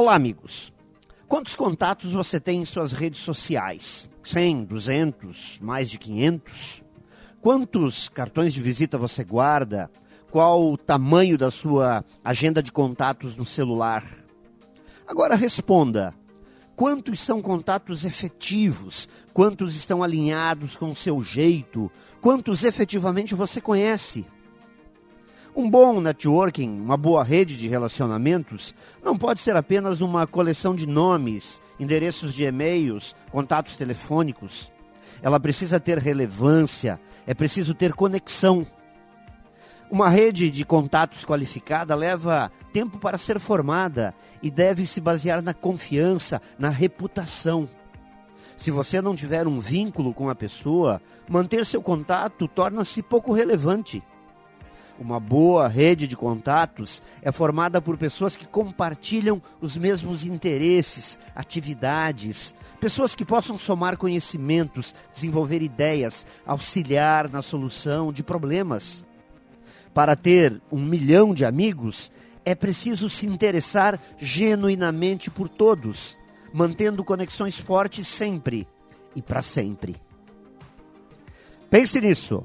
Olá, amigos. Quantos contatos você tem em suas redes sociais? 100, 200, mais de 500? Quantos cartões de visita você guarda? Qual o tamanho da sua agenda de contatos no celular? Agora responda: quantos são contatos efetivos? Quantos estão alinhados com o seu jeito? Quantos efetivamente você conhece? Um bom networking, uma boa rede de relacionamentos, não pode ser apenas uma coleção de nomes, endereços de e-mails, contatos telefônicos. Ela precisa ter relevância, é preciso ter conexão. Uma rede de contatos qualificada leva tempo para ser formada e deve se basear na confiança, na reputação. Se você não tiver um vínculo com a pessoa, manter seu contato torna-se pouco relevante. Uma boa rede de contatos é formada por pessoas que compartilham os mesmos interesses, atividades, pessoas que possam somar conhecimentos, desenvolver ideias, auxiliar na solução de problemas. Para ter um milhão de amigos, é preciso se interessar genuinamente por todos, mantendo conexões fortes sempre e para sempre. Pense nisso